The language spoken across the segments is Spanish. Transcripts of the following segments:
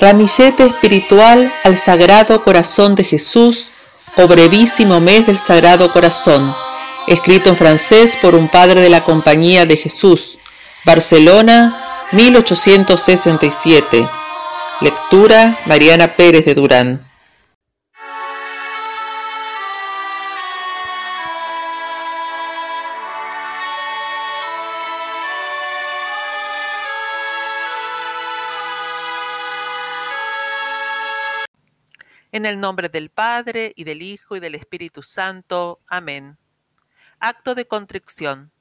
Ramillete espiritual al Sagrado Corazón de Jesús o brevísimo mes del Sagrado Corazón, escrito en francés por un padre de la Compañía de Jesús, Barcelona, 1867. Lectura Mariana Pérez de Durán. En el nombre del Padre, y del Hijo, y del Espíritu Santo. Amén. Acto de contrición.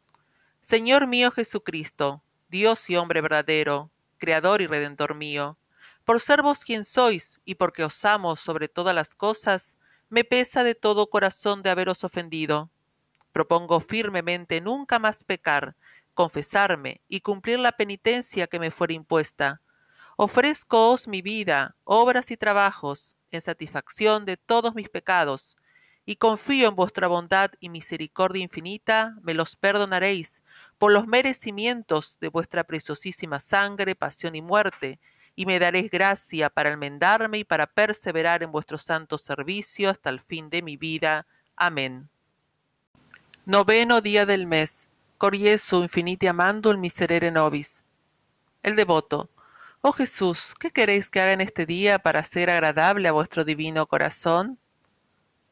Señor mío Jesucristo, Dios y hombre verdadero, Creador y Redentor mío, por ser vos quien sois, y porque os amo sobre todas las cosas, me pesa de todo corazón de haberos ofendido. Propongo firmemente nunca más pecar, confesarme y cumplir la penitencia que me fuera impuesta. Ofrezcoos mi vida, obras y trabajos, en satisfacción de todos mis pecados, y confío en vuestra bondad y misericordia infinita, me los perdonaréis por los merecimientos de vuestra preciosísima sangre, pasión y muerte, y me daréis gracia para enmendarme y para perseverar en vuestro santo servicio hasta el fin de mi vida. Amén. Noveno día del mes. Coriesu infiniti amando el miserere nobis. El devoto. Oh Jesús, ¿qué queréis que haga en este día para ser agradable a vuestro divino corazón?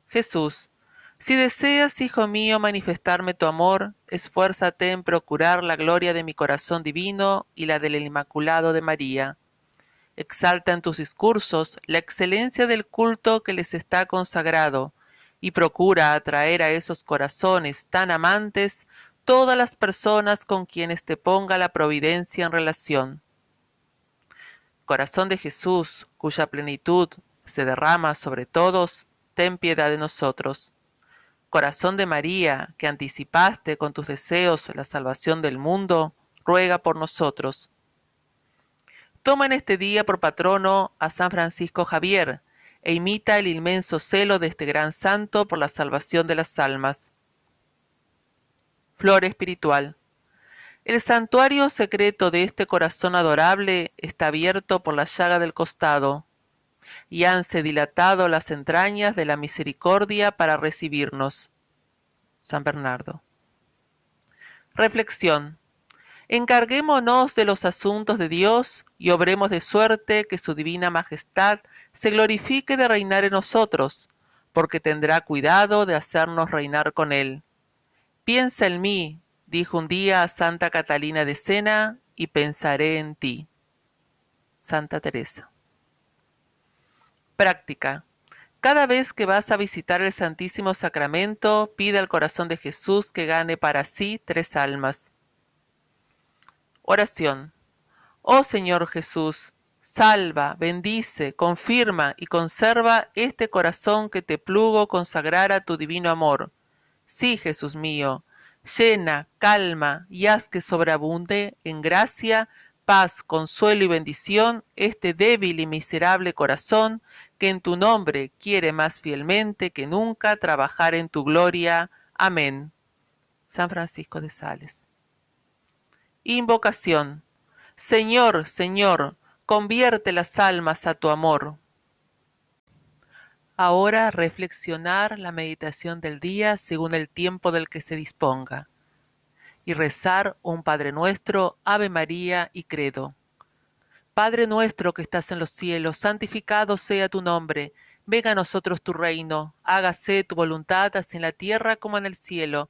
Jesús, si deseas, hijo mío, manifestarme tu amor, esfuérzate en procurar la gloria de mi corazón divino y la del Inmaculado de María. Exalta en tus discursos la excelencia del culto que les está consagrado, y procura atraer a esos corazones tan amantes todas las personas con quienes te ponga la providencia en relación Corazón de Jesús, cuya plenitud se derrama sobre todos, ten piedad de nosotros. Corazón de María, que anticipaste con tus deseos la salvación del mundo, ruega por nosotros. Toma en este día por patrono a San Francisco Javier, e imita el inmenso celo de este gran santo por la salvación de las almas. Flor espiritual. El santuario secreto de este corazón adorable está abierto por la llaga del costado, y hanse dilatado las entrañas de la misericordia para recibirnos. San Bernardo. Reflexión. Encarguémonos de los asuntos de Dios y obremos de suerte que su divina majestad se glorifique de reinar en nosotros, porque tendrá cuidado de hacernos reinar con él. Piensa en mí, Dijo un día a Santa Catalina de Sena, y pensaré en ti. Santa Teresa. Práctica. Cada vez que vas a visitar el Santísimo Sacramento, pide al corazón de Jesús que gane para sí tres almas. Oración. Oh Señor Jesús, salva, bendice, confirma y conserva este corazón que te plugo consagrar a tu divino amor. Sí, Jesús mío, llena, calma y haz que sobreabunde en gracia, paz, consuelo y bendición este débil y miserable corazón que en tu nombre quiere más fielmente que nunca trabajar en tu gloria. Amén. San Francisco de Sales. Invocación. Señor, Señor, convierte las almas a tu amor. Ahora reflexionar la meditación del día según el tiempo del que se disponga y rezar un Padre Nuestro, Ave María y Credo. Padre nuestro que estás en los cielos, santificado sea tu nombre, venga a nosotros tu reino, hágase tu voluntad así en la tierra como en el cielo.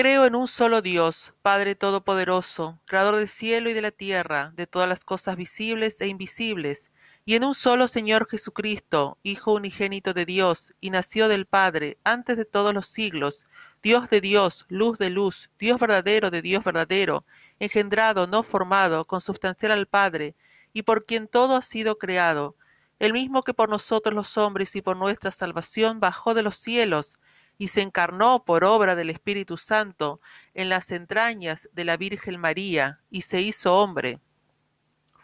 Creo en un solo Dios, Padre Todopoderoso, Creador del cielo y de la tierra, de todas las cosas visibles e invisibles, y en un solo Señor Jesucristo, Hijo unigénito de Dios, y nació del Padre antes de todos los siglos, Dios de Dios, luz de luz, Dios verdadero de Dios verdadero, engendrado, no formado, consubstancial al Padre, y por quien todo ha sido creado, el mismo que por nosotros los hombres y por nuestra salvación bajó de los cielos y se encarnó por obra del Espíritu Santo en las entrañas de la Virgen María y se hizo hombre.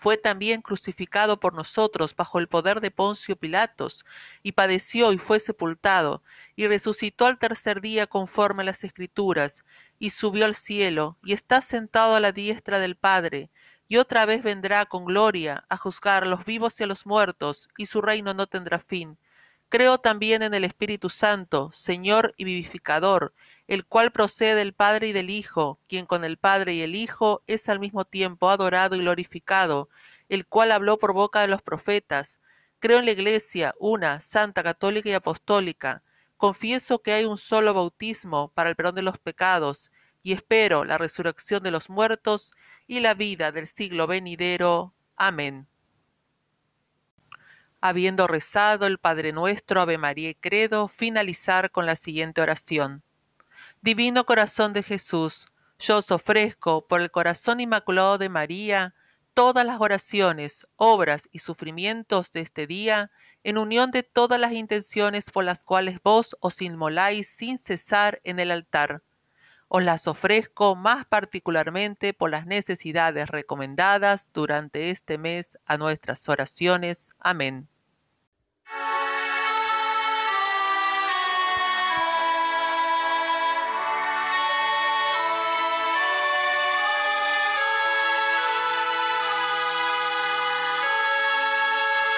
Fue también crucificado por nosotros bajo el poder de Poncio Pilatos, y padeció y fue sepultado, y resucitó al tercer día conforme a las Escrituras, y subió al cielo, y está sentado a la diestra del Padre, y otra vez vendrá con gloria a juzgar a los vivos y a los muertos, y su reino no tendrá fin. Creo también en el Espíritu Santo, Señor y vivificador, el cual procede del Padre y del Hijo, quien con el Padre y el Hijo es al mismo tiempo adorado y glorificado, el cual habló por boca de los profetas. Creo en la Iglesia, una, santa, católica y apostólica. Confieso que hay un solo bautismo para el perdón de los pecados, y espero la resurrección de los muertos y la vida del siglo venidero. Amén. Habiendo rezado el Padre Nuestro, Ave María y Credo, finalizar con la siguiente oración. Divino Corazón de Jesús, yo os ofrezco por el corazón inmaculado de María todas las oraciones, obras y sufrimientos de este día, en unión de todas las intenciones por las cuales vos os inmoláis sin cesar en el altar os las ofrezco más particularmente por las necesidades recomendadas durante este mes a nuestras oraciones. Amén.